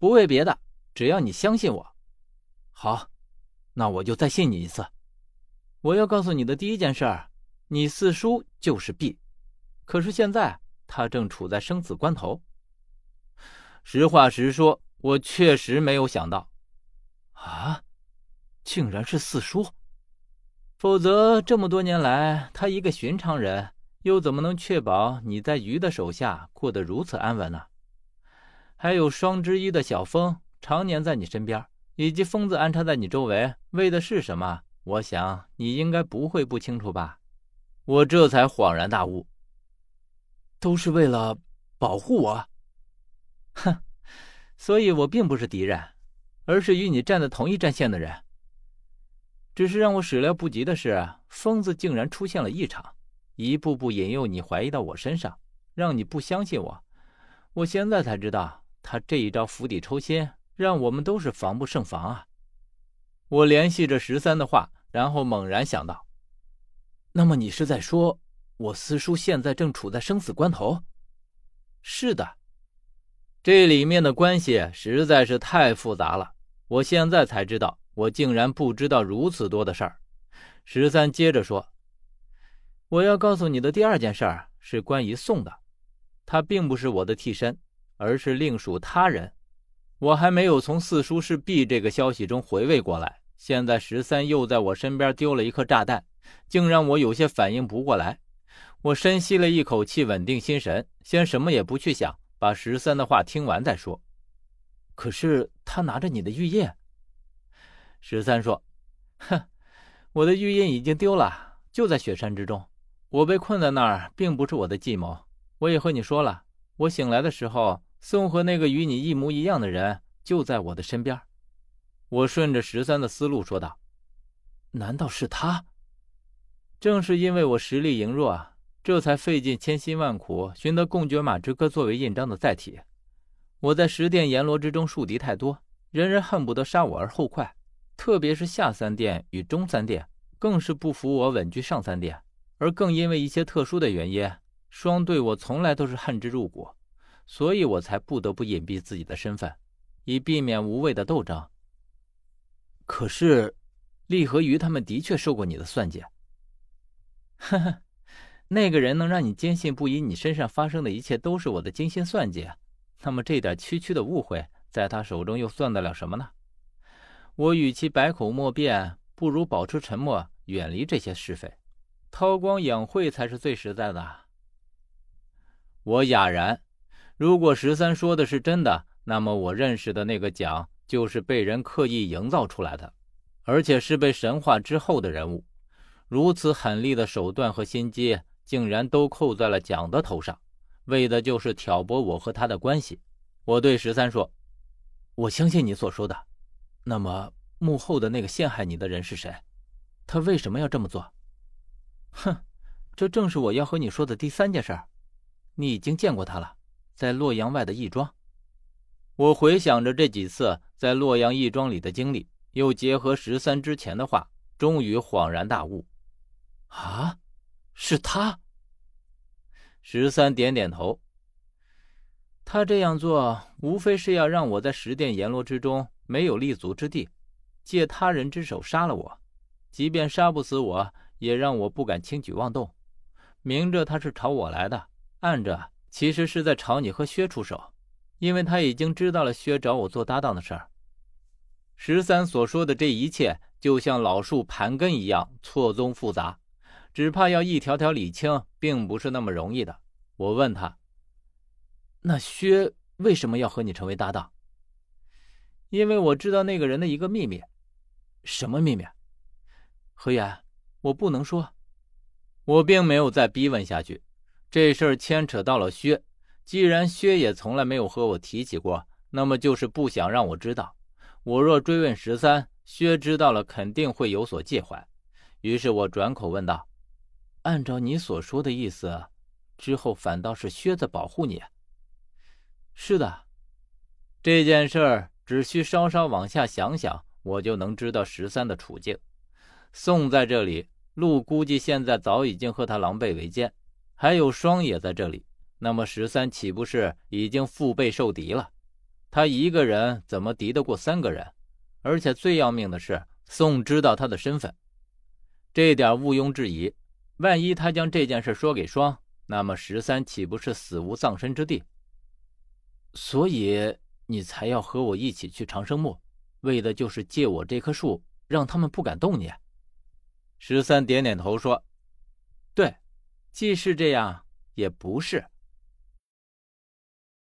不为别的，只要你相信我。好，那我就再信你一次。我要告诉你的第一件事，你四叔就是 B，，可是现在他正处在生死关头。实话实说，我确实没有想到，啊，竟然是四叔。否则这么多年来，他一个寻常人，又怎么能确保你在鱼的手下过得如此安稳呢？还有双之一的小风，常年在你身边，以及疯子安插在你周围，为的是什么？我想你应该不会不清楚吧？我这才恍然大悟，都是为了保护我。哼，所以我并不是敌人，而是与你站在同一战线的人。只是让我始料不及的是，疯子竟然出现了异常，一步步引诱你怀疑到我身上，让你不相信我。我现在才知道。他这一招釜底抽薪，让我们都是防不胜防啊！我联系着十三的话，然后猛然想到：那么你是在说，我四叔现在正处在生死关头？是的，这里面的关系实在是太复杂了。我现在才知道，我竟然不知道如此多的事儿。十三接着说：“我要告诉你的第二件事儿是关于宋的，他并不是我的替身。”而是另属他人，我还没有从四叔是 B 这个消息中回味过来。现在十三又在我身边丢了一颗炸弹，竟让我有些反应不过来。我深吸了一口气，稳定心神，先什么也不去想，把十三的话听完再说。可是他拿着你的玉印，十三说：“哼，我的玉印已经丢了，就在雪山之中。我被困在那儿，并不是我的计谋。我也和你说了，我醒来的时候。”宋和那个与你一模一样的人就在我的身边，我顺着十三的思路说道：“难道是他？正是因为我实力羸弱啊，这才费尽千辛万苦寻得贡爵马之歌作为印章的载体。我在十殿阎罗之中树敌太多，人人恨不得杀我而后快，特别是下三殿与中三殿，更是不服我稳居上三殿。而更因为一些特殊的原因，双对我从来都是恨之入骨。”所以我才不得不隐蔽自己的身份，以避免无谓的斗争。可是，厉和鱼他们的确受过你的算计。呵呵，那个人能让你坚信不疑，你身上发生的一切都是我的精心算计，那么这点区区的误会，在他手中又算得了什么呢？我与其百口莫辩，不如保持沉默，远离这些是非，韬光养晦才是最实在的。我哑然。如果十三说的是真的，那么我认识的那个蒋就是被人刻意营造出来的，而且是被神化之后的人物。如此狠厉的手段和心机，竟然都扣在了蒋的头上，为的就是挑拨我和他的关系。我对十三说：“我相信你所说的。那么幕后的那个陷害你的人是谁？他为什么要这么做？”哼，这正是我要和你说的第三件事。你已经见过他了。在洛阳外的义庄，我回想着这几次在洛阳义庄里的经历，又结合十三之前的话，终于恍然大悟。啊，是他！十三点点头。他这样做，无非是要让我在十殿阎罗之中没有立足之地，借他人之手杀了我。即便杀不死我，也让我不敢轻举妄动。明着他是朝我来的，暗着。其实是在朝你和薛出手，因为他已经知道了薛找我做搭档的事儿。十三所说的这一切，就像老树盘根一样错综复杂，只怕要一条条理清，并不是那么容易的。我问他：“那薛为什么要和你成为搭档？”因为我知道那个人的一个秘密。什么秘密？何源，我不能说。我并没有再逼问下去。这事儿牵扯到了薛，既然薛也从来没有和我提起过，那么就是不想让我知道。我若追问十三，薛知道了肯定会有所介怀。于是我转口问道：“按照你所说的意思，之后反倒是薛在保护你？”“是的，这件事儿只需稍稍往下想想，我就能知道十三的处境。宋在这里，陆估计现在早已经和他狼狈为奸。”还有双也在这里，那么十三岂不是已经腹背受敌了？他一个人怎么敌得过三个人？而且最要命的是，宋知道他的身份，这点毋庸置疑。万一他将这件事说给双，那么十三岂不是死无葬身之地？所以你才要和我一起去长生墓，为的就是借我这棵树，让他们不敢动你。十三点点头说：“对，既是这样，也不是。”